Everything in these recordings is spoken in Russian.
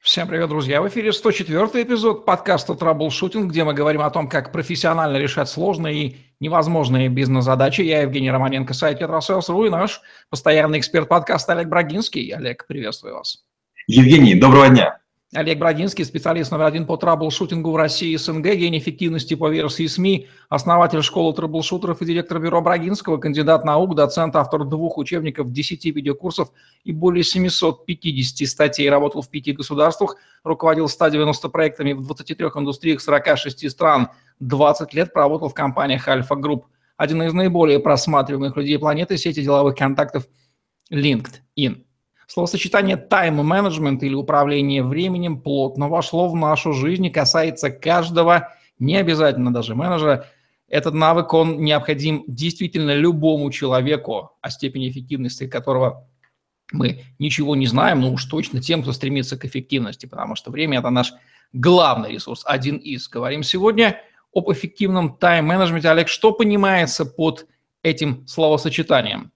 Всем привет, друзья! В эфире 104 эпизод подкаста «Траблшутинг», где мы говорим о том, как профессионально решать сложные и невозможные бизнес-задачи. Я Евгений Романенко, сайт «Петросейлс.ру» и наш постоянный эксперт подкаста Олег Брагинский. Олег, приветствую вас. Евгений, доброго дня! Олег Брагинский, специалист номер один по траблшутингу в России и СНГ, гений эффективности по версии СМИ, основатель школы траблшутеров и директор бюро Брагинского, кандидат наук, доцент, автор двух учебников, 10 видеокурсов и более 750 статей, работал в пяти государствах, руководил 190 проектами в 23 индустриях 46 стран, 20 лет проработал в компаниях Альфа Групп. Один из наиболее просматриваемых людей планеты сети деловых контактов LinkedIn. Словосочетание тайм-менеджмент или управление временем плотно вошло в нашу жизнь и касается каждого, не обязательно даже менеджера. Этот навык, он необходим действительно любому человеку, о степени эффективности которого мы ничего не знаем, но уж точно тем, кто стремится к эффективности, потому что время – это наш главный ресурс, один из. Говорим сегодня об эффективном тайм-менеджменте. Олег, что понимается под этим словосочетанием?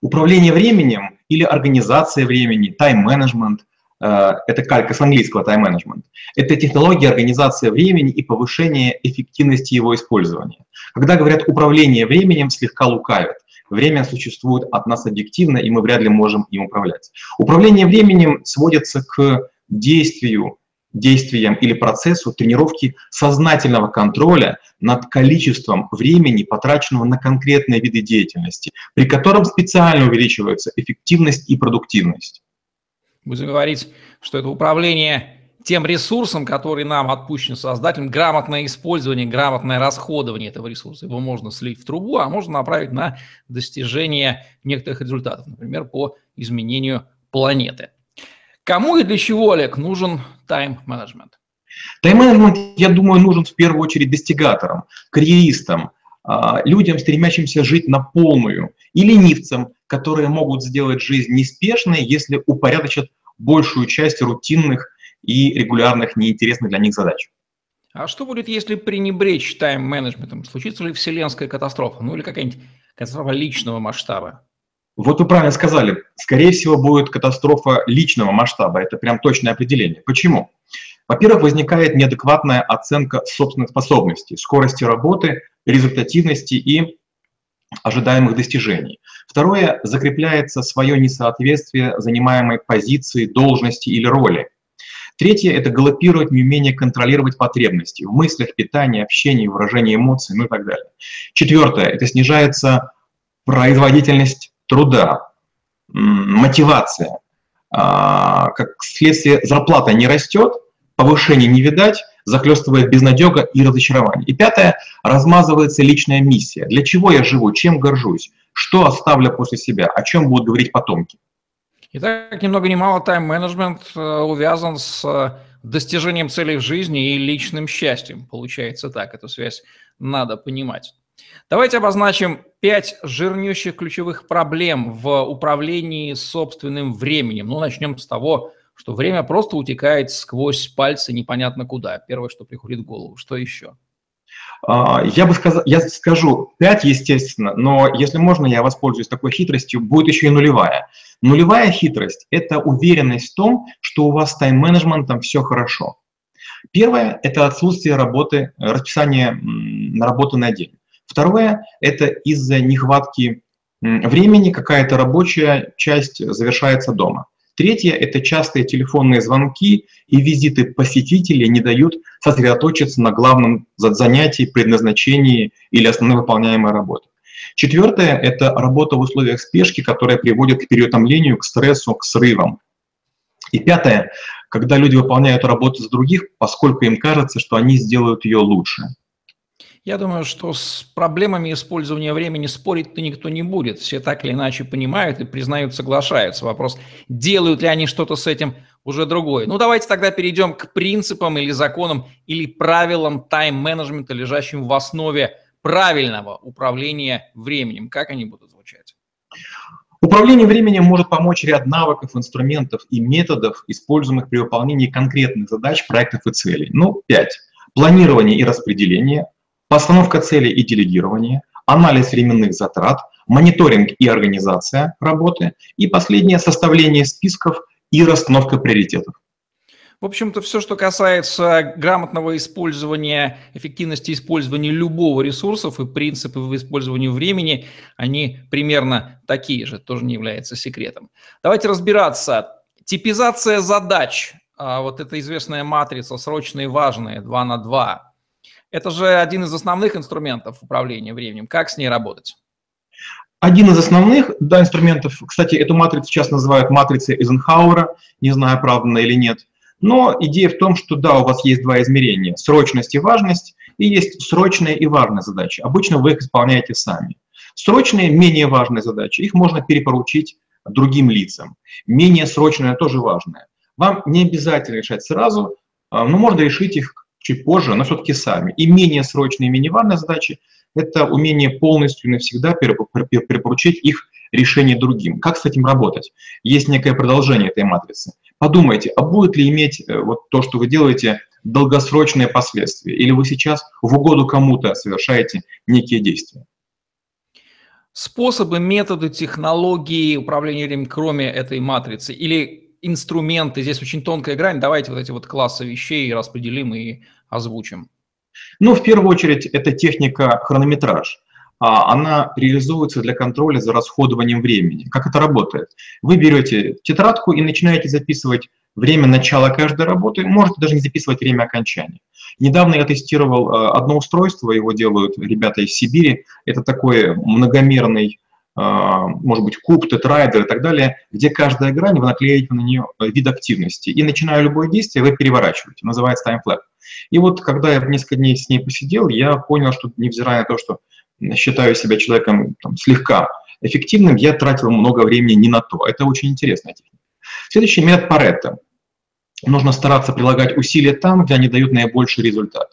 Управление временем или организация времени, тайм-менеджмент, э, это калька с английского тайм-менеджмент, это технология организации времени и повышения эффективности его использования. Когда говорят управление временем, слегка лукавят. Время существует от нас объективно, и мы вряд ли можем им управлять. Управление временем сводится к действию действиям или процессу тренировки сознательного контроля над количеством времени, потраченного на конкретные виды деятельности, при котором специально увеличивается эффективность и продуктивность. Будем говорить, что это управление тем ресурсом, который нам отпущен создателем, грамотное использование, грамотное расходование этого ресурса. Его можно слить в трубу, а можно направить на достижение некоторых результатов, например, по изменению планеты. Кому и для чего, Олег, нужен тайм-менеджмент? Тайм-менеджмент, я думаю, нужен в первую очередь достигаторам, карьеристам, а, людям, стремящимся жить на полную, и ленивцам, которые могут сделать жизнь неспешной, если упорядочат большую часть рутинных и регулярных, неинтересных для них задач. А что будет, если пренебречь тайм-менеджментом? Случится ли вселенская катастрофа? Ну или какая-нибудь катастрофа личного масштаба? Вот вы правильно сказали, скорее всего, будет катастрофа личного масштаба. Это прям точное определение. Почему? Во-первых, возникает неадекватная оценка собственных способностей, скорости работы, результативности и ожидаемых достижений. Второе, закрепляется свое несоответствие занимаемой позиции, должности или роли. Третье – это галопирует неумение контролировать потребности в мыслях, питании, общении, выражении эмоций, ну и так далее. Четвертое – это снижается производительность труда, мотивация. А, как следствие, зарплата не растет, повышения не видать, захлестывает безнадега и разочарование. И пятое, размазывается личная миссия. Для чего я живу, чем горжусь, что оставлю после себя, о чем будут говорить потомки. Итак, ни много ни мало тайм-менеджмент э, увязан с э, достижением целей в жизни и личным счастьем. Получается так, эту связь надо понимать. Давайте обозначим пять жирнющих ключевых проблем в управлении собственным временем. Ну, начнем с того, что время просто утекает сквозь пальцы непонятно куда. Первое, что приходит в голову. Что еще? А, я бы сказал, я скажу 5, естественно, но если можно, я воспользуюсь такой хитростью, будет еще и нулевая. Нулевая хитрость – это уверенность в том, что у вас с тайм-менеджментом все хорошо. Первое – это отсутствие работы, расписания на работу на день. Второе – это из-за нехватки времени какая-то рабочая часть завершается дома. Третье – это частые телефонные звонки и визиты посетителей не дают сосредоточиться на главном занятии, предназначении или основной выполняемой работе. Четвертое – это работа в условиях спешки, которая приводит к переутомлению, к стрессу, к срывам. И пятое – когда люди выполняют работу за других, поскольку им кажется, что они сделают ее лучше. Я думаю, что с проблемами использования времени спорить-то никто не будет. Все так или иначе понимают и признают, соглашаются. Вопрос, делают ли они что-то с этим, уже другой. Ну, давайте тогда перейдем к принципам или законам или правилам тайм-менеджмента, лежащим в основе правильного управления временем. Как они будут звучать? Управление временем может помочь ряд навыков, инструментов и методов, используемых при выполнении конкретных задач, проектов и целей. Ну, пять. Планирование и распределение, постановка целей и делегирование, анализ временных затрат, мониторинг и организация работы и последнее – составление списков и расстановка приоритетов. В общем-то, все, что касается грамотного использования, эффективности использования любого ресурсов и принципов использования времени, они примерно такие же, тоже не является секретом. Давайте разбираться. Типизация задач. А, вот эта известная матрица срочные и важные, 2 на 2. Это же один из основных инструментов управления временем. Как с ней работать? Один из основных да, инструментов, кстати, эту матрицу сейчас называют матрицей Эйзенхауэра, не знаю, правда или нет – но идея в том, что да, у вас есть два измерения – срочность и важность, и есть срочные и важные задачи. Обычно вы их исполняете сами. Срочные, менее важные задачи, их можно перепоручить другим лицам. Менее срочные тоже важные. Вам не обязательно решать сразу, а, но можно решить их чуть позже, но все-таки сами. И менее срочные, менее важные задачи – это умение полностью и навсегда перепоручить их решение другим. Как с этим работать? Есть некое продолжение этой матрицы. Подумайте, а будет ли иметь э, вот то, что вы делаете, долгосрочные последствия? Или вы сейчас в угоду кому-то совершаете некие действия? Способы, методы, технологии управления временем, кроме этой матрицы, или инструменты, здесь очень тонкая грань, давайте вот эти вот классы вещей распределим и озвучим. Ну, в первую очередь, это техника хронометраж. А, она реализуется для контроля за расходованием времени. Как это работает? Вы берете тетрадку и начинаете записывать время начала каждой работы, можете даже не записывать время окончания. Недавно я тестировал а, одно устройство, его делают ребята из Сибири. Это такой многомерный, может быть, куб, тетрайдер и так далее, где каждая грань, вы наклеите на нее вид активности. И начиная любое действие, вы переворачиваете. Называется таймфлэп. И вот, когда я несколько дней с ней посидел, я понял, что невзирая на то, что считаю себя человеком там, слегка эффективным, я тратил много времени не на то. Это очень интересная техника. Следующий метод Паретта. Нужно стараться прилагать усилия там, где они дают наибольший результат.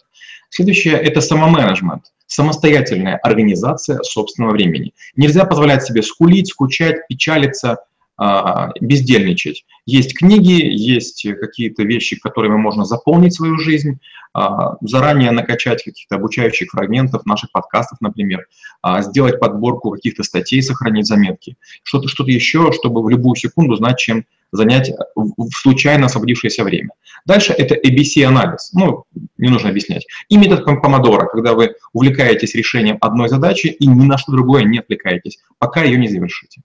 Следующее – это самоменеджмент, самостоятельная организация собственного времени. Нельзя позволять себе скулить, скучать, печалиться, а, бездельничать. Есть книги, есть какие-то вещи, которыми можно заполнить свою жизнь, а, заранее накачать каких-то обучающих фрагментов наших подкастов, например, а, сделать подборку каких-то статей, сохранить заметки, что-то что еще, чтобы в любую секунду знать, чем занять в случайно освободившееся время. Дальше это ABC-анализ, ну, не нужно объяснять. И метод помодора, когда вы увлекаетесь решением одной задачи и ни на что другое не отвлекаетесь, пока ее не завершите.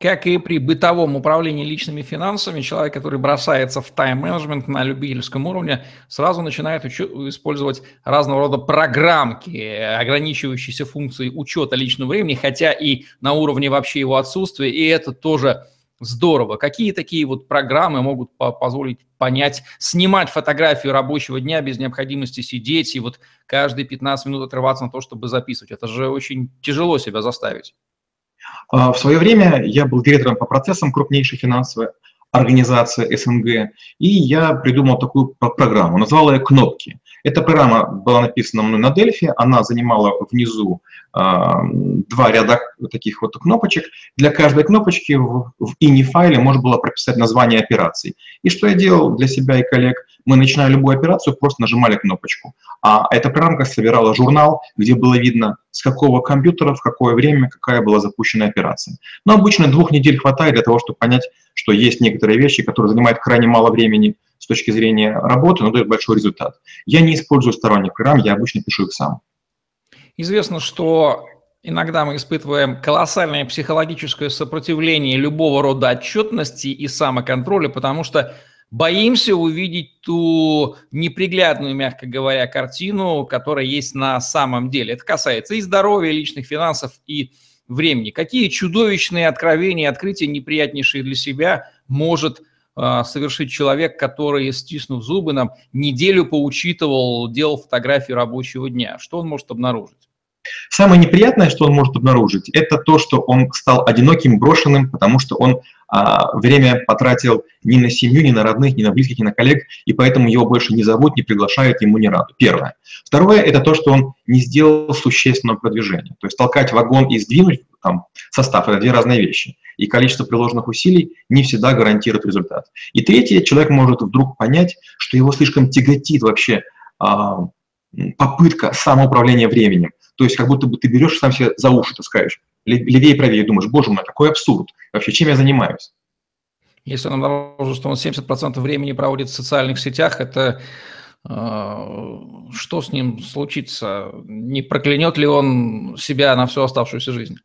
Как и при бытовом управлении личными финансами, человек, который бросается в тайм-менеджмент на любительском уровне, сразу начинает использовать разного рода программки, ограничивающиеся функцией учета личного времени, хотя и на уровне вообще его отсутствия, и это тоже здорово. Какие такие вот программы могут позволить понять, снимать фотографию рабочего дня без необходимости сидеть и вот каждые 15 минут отрываться на то, чтобы записывать? Это же очень тяжело себя заставить. А, в свое время я был директором по процессам крупнейшей финансовой организации СНГ, и я придумал такую программу, назвал ее «Кнопки». Эта программа была написана мной на Дельфи, она занимала внизу э, два ряда таких вот кнопочек. Для каждой кнопочки в, в ini-файле можно было прописать название операций. И что я делал для себя и коллег? Мы, начиная любую операцию, просто нажимали кнопочку. А эта программка собирала журнал, где было видно, с какого компьютера, в какое время, какая была запущена операция. Но обычно двух недель хватает для того, чтобы понять, что есть некоторые вещи, которые занимают крайне мало времени – с точки зрения работы, но дает большой результат. Я не использую сторонних программ, я обычно пишу их сам. Известно, что иногда мы испытываем колоссальное психологическое сопротивление любого рода отчетности и самоконтроля, потому что боимся увидеть ту неприглядную, мягко говоря, картину, которая есть на самом деле. Это касается и здоровья, личных финансов, и времени. Какие чудовищные откровения, открытия неприятнейшие для себя может а, совершить человек, который, стиснув зубы, нам неделю поучитывал, делал фотографии рабочего дня? Что он может обнаружить? Самое неприятное, что он может обнаружить, это то, что он стал одиноким, брошенным, потому что он а, время потратил ни на семью, ни на родных, ни на близких, ни на коллег, и поэтому его больше не зовут, не приглашают, ему не раду. Первое. Второе – это то, что он не сделал существенного продвижения. То есть толкать вагон и сдвинуть там, состав – это две разные вещи. И количество приложенных усилий не всегда гарантирует результат. И третье, человек может вдруг понять, что его слишком тяготит вообще а, попытка самоуправления временем. То есть как будто бы ты берешь сам себя за уши, таскаешь, левее и правее, думаешь, боже мой, какой абсурд, вообще чем я занимаюсь? Если он обнаружил, что он 70% времени проводит в социальных сетях, это э, что с ним случится? Не проклянет ли он себя на всю оставшуюся жизнь?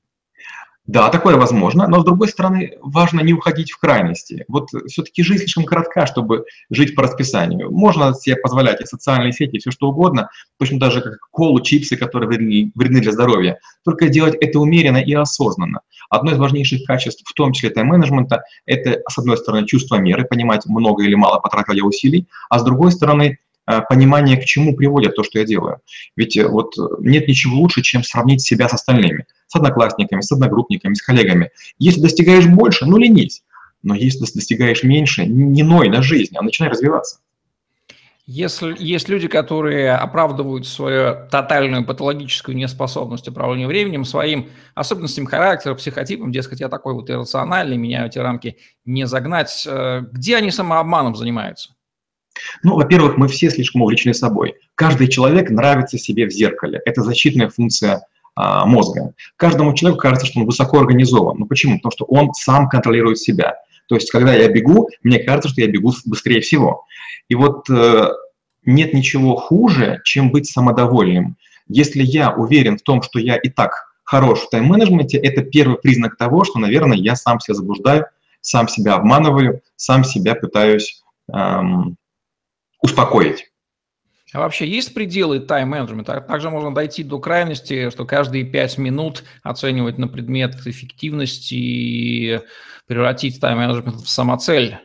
Да, такое возможно, но с другой стороны, важно не уходить в крайности. Вот все-таки жизнь слишком коротка, чтобы жить по расписанию. Можно себе позволять и социальные сети, и все что угодно, точно даже как колу, чипсы, которые вредны, вредны для здоровья. Только делать это умеренно и осознанно. Одно из важнейших качеств, в том числе тайм-менеджмента, это, с одной стороны, чувство меры, понимать, много или мало потратил я усилий, а с другой стороны, понимание, к чему приводит то, что я делаю. Ведь э, вот нет ничего лучше, чем сравнить себя с остальными с одноклассниками, с одногруппниками, с коллегами. Если достигаешь больше, ну ленись. Но если достигаешь меньше, не ной на жизнь, а начинай развиваться. Если есть люди, которые оправдывают свою тотальную патологическую неспособность управления временем своим особенностям характера, психотипом, дескать, я такой вот иррациональный, меня эти рамки не загнать, э, где они самообманом занимаются? Ну, во-первых, мы все слишком увлечены собой. Каждый человек нравится себе в зеркале. Это защитная функция а, мозга. Каждому человеку кажется, что он высоко организован. Ну почему? Потому что он сам контролирует себя. То есть, когда я бегу, мне кажется, что я бегу быстрее всего. И вот э, нет ничего хуже, чем быть самодовольным. Если я уверен в том, что я и так хорош в тайм-менеджменте, это первый признак того, что, наверное, я сам себя заблуждаю, сам себя обманываю, сам себя пытаюсь эм, успокоить. А вообще есть пределы тайм-менеджмента? Также можно дойти до крайности, что каждые пять минут оценивать на предмет эффективности и превратить тайм-менеджмент в самоцель.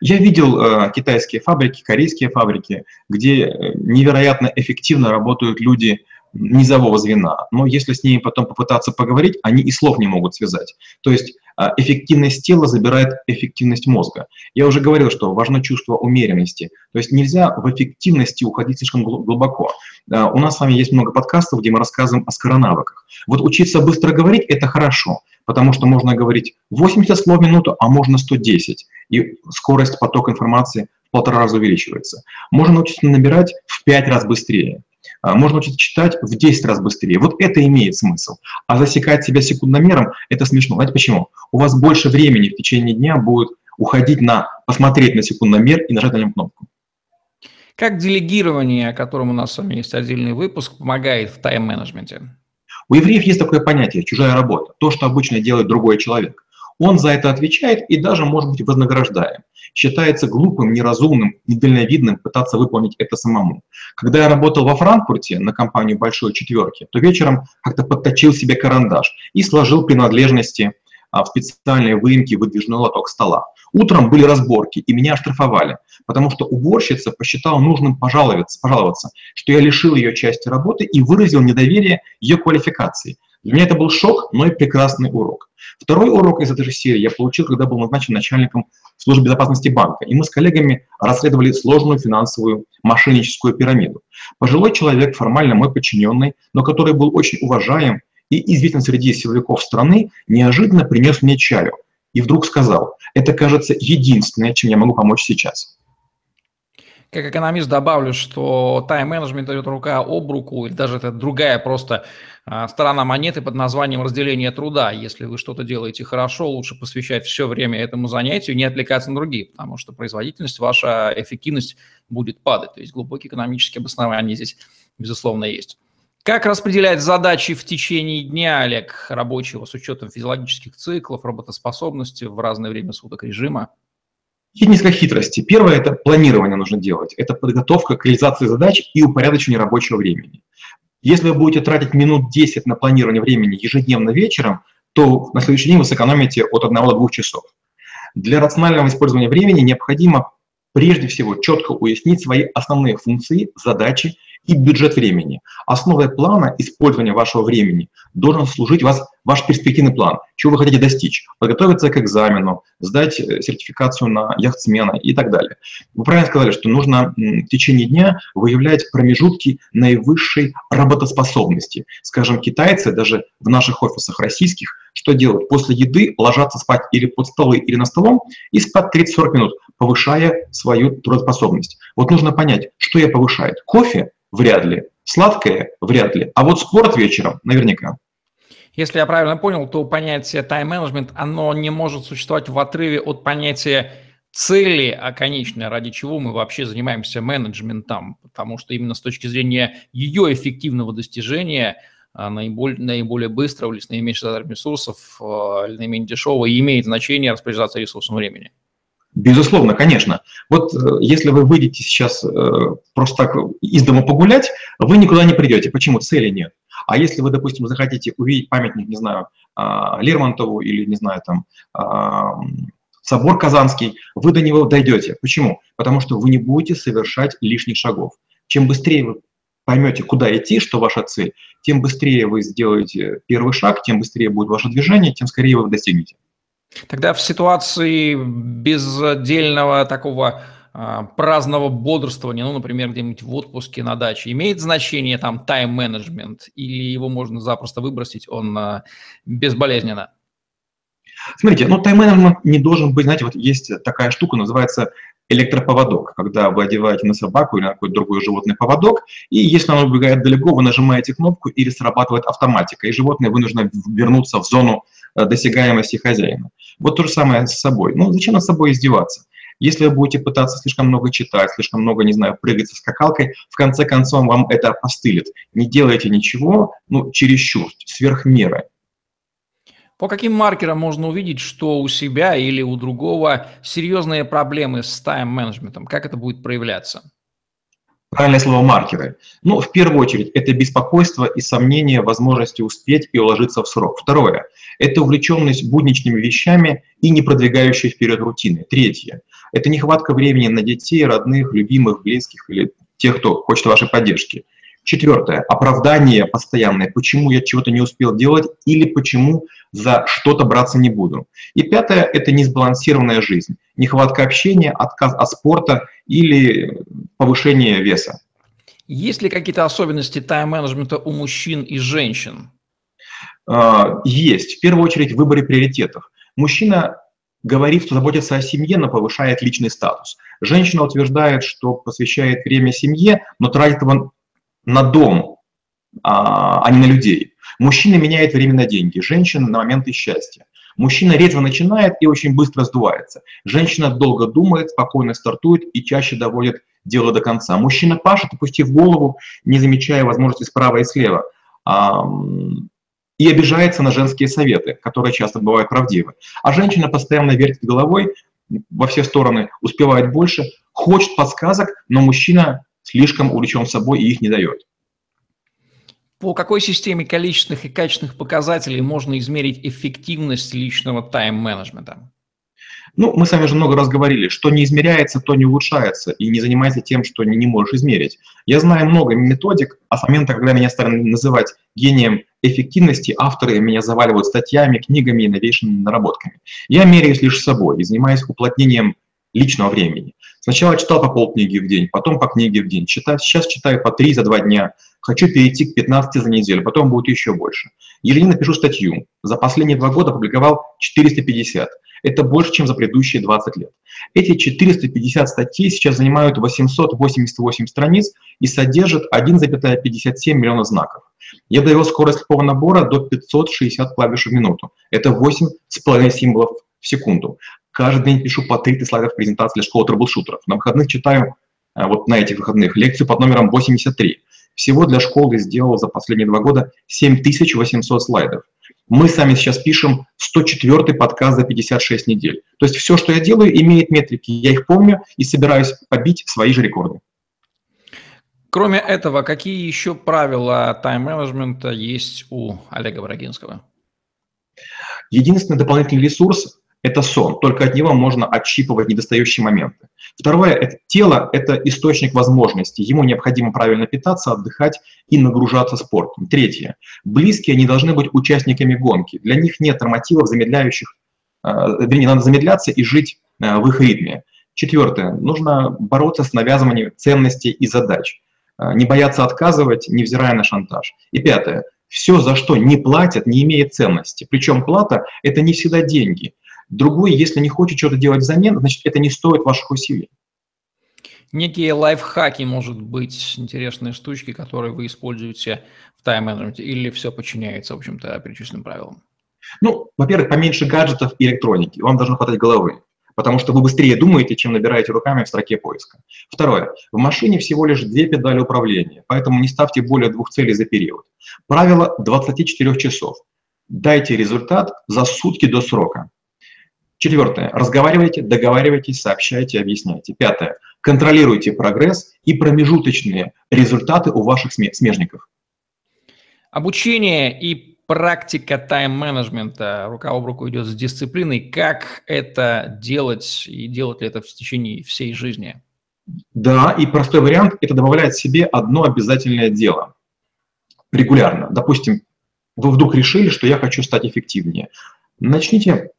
Я видел э, китайские фабрики, корейские фабрики, где э, невероятно эффективно работают люди низового звена. Но если с ними потом попытаться поговорить, они и слов не могут связать. То есть а, эффективность тела забирает эффективность мозга. Я уже говорил, что важно чувство умеренности. То есть нельзя в эффективности уходить слишком глубоко. А, у нас с вами есть много подкастов, где мы рассказываем о скоронавыках. Вот учиться быстро говорить – это хорошо, потому что можно говорить 80 слов в минуту, а можно 110. И скорость потока информации в полтора раза увеличивается. Можно научиться набирать в 5 раз быстрее. А, можно учиться читать в 10 раз быстрее. Вот это имеет смысл. А засекать себя секундомером – это смешно. Знаете почему? У вас больше времени в течение дня будет уходить на посмотреть на секундомер и нажать на нем кнопку. Как делегирование, о котором у нас с вами есть отдельный выпуск, помогает в тайм-менеджменте? У евреев есть такое понятие – чужая работа, то, что обычно делает другой человек. Он за это отвечает и даже может быть вознаграждаем. Считается глупым, неразумным, недальновидным пытаться выполнить это самому. Когда я работал во Франкфурте на компанию «Большой четверки», то вечером как-то подточил себе карандаш и сложил принадлежности а, в специальные выемки выдвижной лоток стола. Утром были разборки, и меня оштрафовали, потому что уборщица посчитала нужным пожаловаться, пожаловаться, что я лишил ее части работы и выразил недоверие ее квалификации. Для меня это был шок, но и прекрасный урок. Второй урок из этой же серии я получил, когда был назначен начальником службы безопасности банка, и мы с коллегами расследовали сложную финансовую мошенническую пирамиду. Пожилой человек, формально мой подчиненный, но который был очень уважаем и известен среди силовиков страны, неожиданно принес мне чаю и вдруг сказал, это кажется единственное, чем я могу помочь сейчас. Как экономист добавлю, что тайм-менеджмент идет рука об руку, или даже это другая просто а, сторона монеты под названием разделение труда. Если вы что-то делаете хорошо, лучше посвящать все время этому занятию, не отвлекаться на другие, потому что производительность, ваша эффективность будет падать. То есть глубокие экономические обоснования здесь, безусловно, есть. Как распределять задачи в течение дня, Олег, рабочего с учетом физиологических циклов, работоспособности в разное время суток режима? Есть несколько хитростей. Первое – это планирование нужно делать. Это подготовка к реализации задач и упорядочение рабочего времени. Если вы будете тратить минут 10 на планирование времени ежедневно вечером, то на следующий день вы сэкономите от 1 до 2 часов. Для рационального использования времени необходимо прежде всего четко уяснить свои основные функции, задачи и бюджет времени. Основой плана использования вашего времени должен служить вас ваш перспективный план, чего вы хотите достичь, подготовиться к экзамену, сдать э, сертификацию на яхтсмена и так далее. Вы правильно сказали, что нужно в течение дня выявлять промежутки наивысшей работоспособности. Скажем, китайцы даже в наших офисах российских что делают? После еды ложатся спать или под столы, или на столом и спать 30-40 минут, повышая свою трудоспособность. Вот нужно понять, что я повышаю. Кофе Вряд ли. Сладкое? Вряд ли. А вот спорт вечером? Наверняка. Если я правильно понял, то понятие тайм-менеджмент, оно не может существовать в отрыве от понятия цели оконечной, ради чего мы вообще занимаемся менеджментом, потому что именно с точки зрения ее эффективного достижения а, наиболее, наиболее быстрого или с наименьшей затратами ресурсов а, или наименее дешевого имеет значение распоряжаться ресурсом времени. Безусловно, конечно. Вот э, если вы выйдете сейчас э, просто так из дома погулять, вы никуда не придете. Почему? Цели нет. А если вы, допустим, захотите увидеть памятник, не знаю, а, Лермонтову или, не знаю, там, собор Казанский, вы до него дойдете. Почему? Потому что вы не будете совершать лишних шагов. Чем быстрее вы поймете, куда идти, что ваша цель, тем быстрее вы сделаете первый шаг, тем быстрее будет ваше движение, тем скорее вы достигнете. Тогда в ситуации бездельного такого а, праздного бодрствования, ну, например, где-нибудь в отпуске на даче, имеет значение там тайм-менеджмент или его можно запросто выбросить, он а, безболезненно? Смотрите, ну тайм-менеджмент не должен быть, знаете, вот есть такая штука, называется электроповодок, когда вы одеваете на собаку или на какое-то другое животное поводок, и если оно убегает далеко, вы нажимаете кнопку или срабатывает автоматика, и животное вынуждено вернуться в зону досягаемости хозяина. Вот то же самое с собой. Ну, зачем над собой издеваться? Если вы будете пытаться слишком много читать, слишком много, не знаю, прыгать со скакалкой, в конце концов вам это опостылит. Не делайте ничего, ну, чересчур, сверх меры. По каким маркерам можно увидеть, что у себя или у другого серьезные проблемы с тайм-менеджментом? Как это будет проявляться? Правильное слово «маркеры». Ну, в первую очередь, это беспокойство и сомнение в возможности успеть и уложиться в срок. Второе – это увлеченность будничными вещами и не продвигающая вперед рутины. Третье – это нехватка времени на детей, родных, любимых, близких или тех, кто хочет вашей поддержки. Четвертое – оправдание постоянное, почему я чего-то не успел делать или почему за что-то браться не буду. И пятое – это несбалансированная жизнь, нехватка общения, отказ от спорта или повышение веса. Есть ли какие-то особенности тайм-менеджмента у мужчин и женщин? А, есть. В первую очередь в выборе приоритетов. Мужчина говорит, что заботится о семье, но повышает личный статус. Женщина утверждает, что посвящает время семье, но тратит его на дом, а, а не на людей. Мужчина меняет время на деньги, женщина на моменты счастья. Мужчина резво начинает и очень быстро сдувается. Женщина долго думает, спокойно стартует и чаще доводит дело до конца. Мужчина пашет, опустив голову, не замечая возможностей справа и слева. И обижается на женские советы, которые часто бывают правдивы. А женщина постоянно вертит головой во все стороны, успевает больше, хочет подсказок, но мужчина слишком увлечен собой и их не дает. По какой системе количественных и качественных показателей можно измерить эффективность личного тайм-менеджмента? Ну, мы с вами уже много раз говорили, что не измеряется, то не улучшается, и не занимайся тем, что не, не можешь измерить. Я знаю много методик, а с момента, когда меня стали называть гением эффективности, авторы меня заваливают статьями, книгами и новейшими наработками. Я меряюсь лишь собой и занимаюсь уплотнением личного времени. Сначала читал по полкниги в день, потом по книге в день. Читать, сейчас читаю по три за два дня. Хочу перейти к 15 за неделю, потом будет еще больше. Ежедневно пишу статью. За последние два года опубликовал 450. Это больше, чем за предыдущие 20 лет. Эти 450 статей сейчас занимают 888 страниц и содержат 1,57 миллиона знаков. Я довел скорость слепого набора до 560 клавиш в минуту. Это 8,5 символов в секунду. Каждый день пишу по 30 слайдов презентации для школы трэблшутеров. На выходных читаю, э, вот на этих выходных, лекцию под номером 83. Всего для школы сделал за последние два года 7800 слайдов. Мы сами сейчас пишем 104 подкаст за 56 недель. То есть все, что я делаю, имеет метрики. Я их помню и собираюсь побить свои же рекорды. Кроме этого, какие еще правила тайм-менеджмента есть у Олега Брагинского? Единственный дополнительный ресурс это сон, только от него можно отщипывать недостающие моменты. Второе – это тело – это источник возможностей, ему необходимо правильно питаться, отдыхать и нагружаться спортом. Третье – близкие не должны быть участниками гонки, для них нет нормативов, замедляющих, э, вернее, надо замедляться и жить э, в их ритме. Четвертое – нужно бороться с навязыванием ценностей и задач, э, не бояться отказывать, невзирая на шантаж. И пятое – все, за что не платят, не имеет ценности. Причем плата – это не всегда деньги – Другой, если не хочет что-то делать взамен, значит, это не стоит ваших усилий. Некие лайфхаки, может быть, интересные штучки, которые вы используете в тайм-менеджменте, или все подчиняется, в общем-то, перечисленным правилам? Ну, во-первых, поменьше гаджетов и электроники. Вам должно хватать головы, потому что вы быстрее думаете, чем набираете руками в строке поиска. Второе. В машине всего лишь две педали управления, поэтому не ставьте более двух целей за период. Правило 24 часов. Дайте результат за сутки до срока. Четвертое. Разговаривайте, договаривайтесь, сообщайте, объясняйте. Пятое. Контролируйте прогресс и промежуточные результаты у ваших смежников. Обучение и практика тайм-менеджмента рука об руку идет с дисциплиной. Как это делать и делать ли это в течение всей жизни? Да, и простой вариант – это добавлять себе одно обязательное дело регулярно. Допустим, вы вдруг решили, что я хочу стать эффективнее. Начните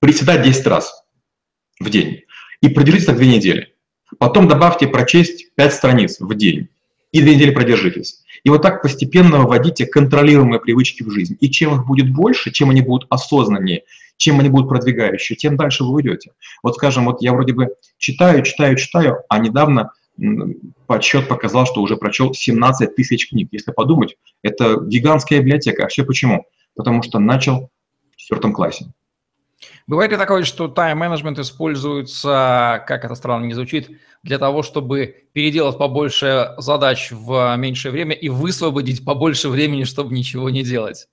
приседать 10 раз в день и продержитесь так две недели. Потом добавьте прочесть 5 страниц в день и две недели продержитесь. И вот так постепенно вводите контролируемые привычки в жизнь. И чем их будет больше, чем они будут осознаннее, чем они будут продвигающие, тем дальше вы уйдете. Вот скажем, вот я вроде бы читаю, читаю, читаю, а недавно подсчет показал, что уже прочел 17 тысяч книг. Если подумать, это гигантская библиотека. А все почему? Потому что начал в четвертом классе. Бывает ли такое, что тайм-менеджмент используется, как это странно не звучит, для того, чтобы переделать побольше задач в меньшее время и высвободить побольше времени, чтобы ничего не делать?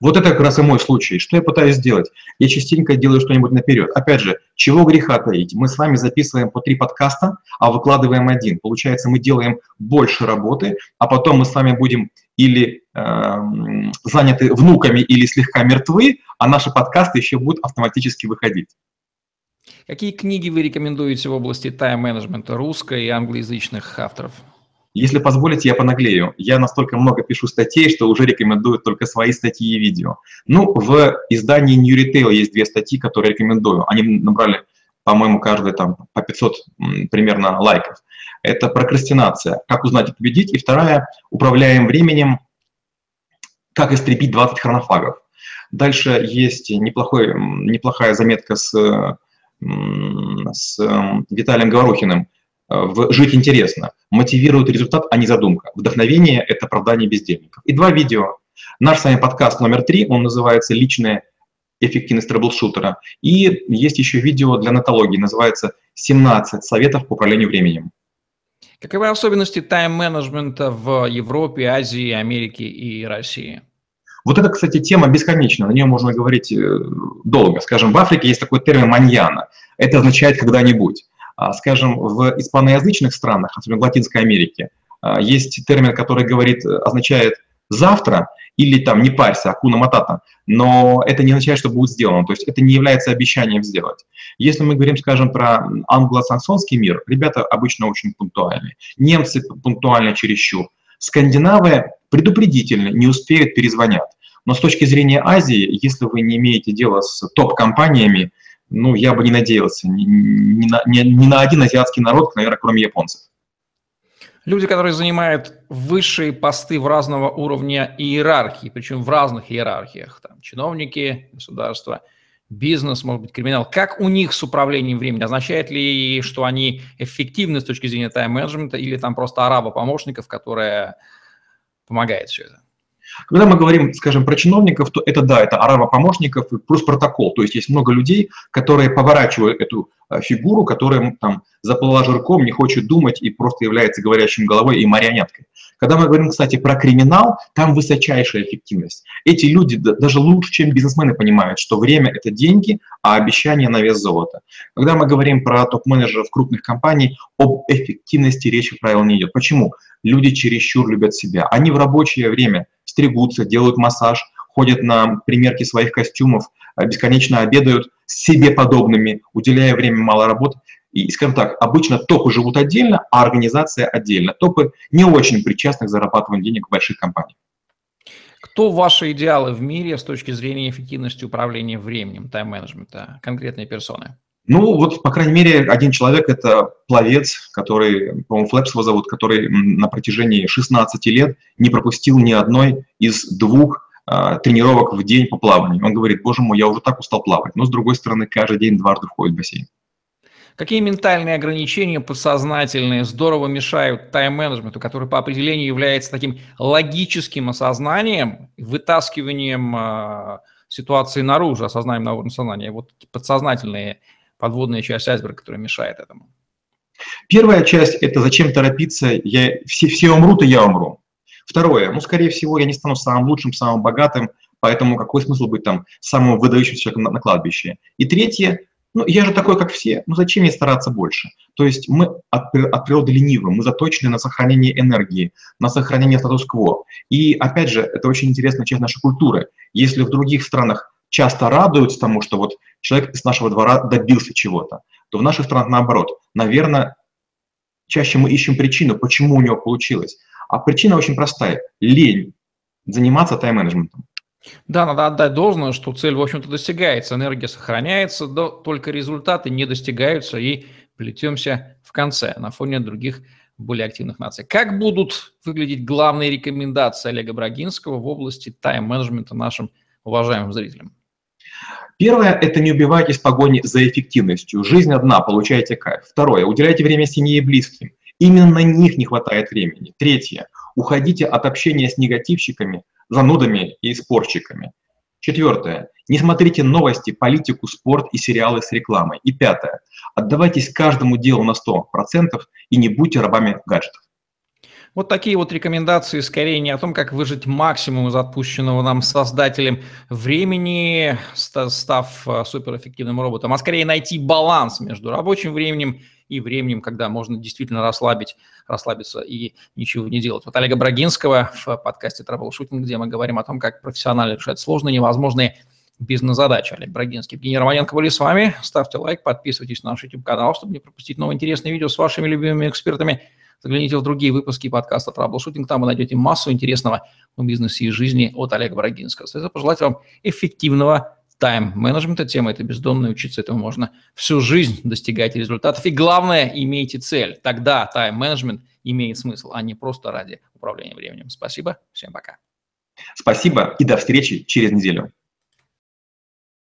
Вот это как раз и мой случай. Что я пытаюсь сделать? Я частенько делаю что-нибудь наперед. Опять же, чего греха таить? Мы с вами записываем по три подкаста, а выкладываем один. Получается, мы делаем больше работы, а потом мы с вами будем или э, заняты внуками, или слегка мертвы, а наши подкасты еще будут автоматически выходить. Какие книги вы рекомендуете в области тайм-менеджмента русско- и англоязычных авторов? Если позволите, я понаглею. Я настолько много пишу статей, что уже рекомендую только свои статьи и видео. Ну, в издании New Retail есть две статьи, которые рекомендую. Они набрали, по-моему, каждый там по 500 примерно лайков. Это прокрастинация, как узнать и победить. И вторая, управляем временем, как истребить 20 хронофагов. Дальше есть неплохой, неплохая заметка с, с Виталием Говорухиным – «Жить интересно». Мотивирует результат, а не задумка. Вдохновение – это оправдание бездельников. И два видео. Наш с вами подкаст номер три, он называется «Личная эффективность трэблшутера». И есть еще видео для Нетологии, называется «17 советов по управлению временем». Каковы особенности тайм-менеджмента в Европе, Азии, Америке и России? Вот это, кстати, тема бесконечна, на нее можно говорить э, долго. Скажем, в Африке есть такой термин «маньяна». Это означает «когда-нибудь». А, скажем, в испаноязычных странах, особенно в Латинской Америке, а, есть термин, который говорит, означает «завтра», или там не парься, акуна матата, но это не означает, что будет сделано, то есть это не является обещанием сделать. Если мы говорим, скажем, про англосаксонский мир, ребята обычно очень пунктуальны, немцы пунктуальны чересчур, скандинавы предупредительны, не успеют, перезвонят. Но с точки зрения Азии, если вы не имеете дела с топ-компаниями, ну, я бы не надеялся ни, ни, на, ни, ни на один азиатский народ, наверное, кроме японцев. Люди, которые занимают высшие посты в разного уровня иерархии, причем в разных иерархиях, там, чиновники, государства, бизнес, может быть, криминал. Как у них с управлением временем? Означает ли, что они эффективны с точки зрения тайм-менеджмента или там просто араба помощников, которая помогает все это? Когда мы говорим, скажем, про чиновников, то это да, это арава помощников плюс протокол. То есть есть много людей, которые поворачивают эту а, фигуру, которая там заплыла жирком, не хочет думать и просто является говорящим головой и марионеткой. Когда мы говорим, кстати, про криминал, там высочайшая эффективность. Эти люди даже лучше, чем бизнесмены понимают, что время – это деньги, а обещание на вес золота. Когда мы говорим про топ-менеджеров крупных компаний, об эффективности речи правил не идет. Почему? Люди чересчур любят себя. Они в рабочее время стригутся, делают массаж, ходят на примерки своих костюмов, э, бесконечно обедают с себе подобными, уделяя время мало работы. И, скажем так, обычно топы живут отдельно, а организация отдельно. Топы не очень причастны к зарабатыванию денег в больших компаниях. Кто ваши идеалы в мире с точки зрения эффективности управления временем, тайм-менеджмента, конкретные персоны? Ну, вот, по крайней мере, один человек – это пловец, который, по-моему, Флэпс его зовут, который на протяжении 16 лет не пропустил ни одной из двух э, тренировок в день по плаванию. Он говорит, боже мой, я уже так устал плавать. Но, с другой стороны, каждый день дважды входит в бассейн. Какие ментальные ограничения подсознательные здорово мешают тайм-менеджменту, который по определению является таким логическим осознанием, вытаскиванием э, ситуации наружу, осознанием на уровне сознания? Вот подсознательные подводная часть айсберга, которая мешает этому. Первая часть – это зачем торопиться, я, все, все умрут, и я умру. Второе, ну, скорее всего, я не стану самым лучшим, самым богатым, поэтому какой смысл быть там самым выдающимся человеком на, на кладбище? И третье, ну, я же такой, как все, ну, зачем мне стараться больше? То есть мы от, от природы ленивы, мы заточены на сохранение энергии, на сохранение статус-кво. И, опять же, это очень интересная часть нашей культуры. Если в других странах часто радуются тому, что вот человек из нашего двора добился чего-то, то в наших странах наоборот. Наверное, чаще мы ищем причину, почему у него получилось. А причина очень простая – лень заниматься тайм-менеджментом. Да, надо отдать должное, что цель, в общем-то, достигается, энергия сохраняется, но только результаты не достигаются и плетемся в конце на фоне других более активных наций. Как будут выглядеть главные рекомендации Олега Брагинского в области тайм-менеджмента нашим уважаемым зрителям? Первое – это не убивайтесь в погоне за эффективностью. Жизнь одна, получайте кайф. Второе – уделяйте время семье и близким. Именно на них не хватает времени. Третье – уходите от общения с негативщиками, занудами и спорщиками. Четвертое. Не смотрите новости, политику, спорт и сериалы с рекламой. И пятое. Отдавайтесь каждому делу на 100% и не будьте рабами гаджетов. Вот такие вот рекомендации скорее не о том, как выжить максимум из отпущенного нам создателем времени, став э, суперэффективным роботом, а скорее найти баланс между рабочим временем и временем, когда можно действительно расслабить, расслабиться и ничего не делать. Вот Олега Брагинского в подкасте Troubleshooting, где мы говорим о том, как профессионально решать сложные, невозможные бизнес-задачи. Олег Брагинский, Евгений Романенко были с вами. Ставьте лайк, подписывайтесь на наш YouTube-канал, чтобы не пропустить новые интересные видео с вашими любимыми экспертами. Загляните в другие выпуски подкаста Troubleshooting, там вы найдете массу интересного в бизнесе и жизни от Олега Брагинского. Остается пожелать вам эффективного тайм-менеджмента. Тема это бездонная, учиться этому можно всю жизнь, достигать результатов. И главное, имейте цель. Тогда тайм-менеджмент имеет смысл, а не просто ради управления временем. Спасибо, всем пока. Спасибо и до встречи через неделю.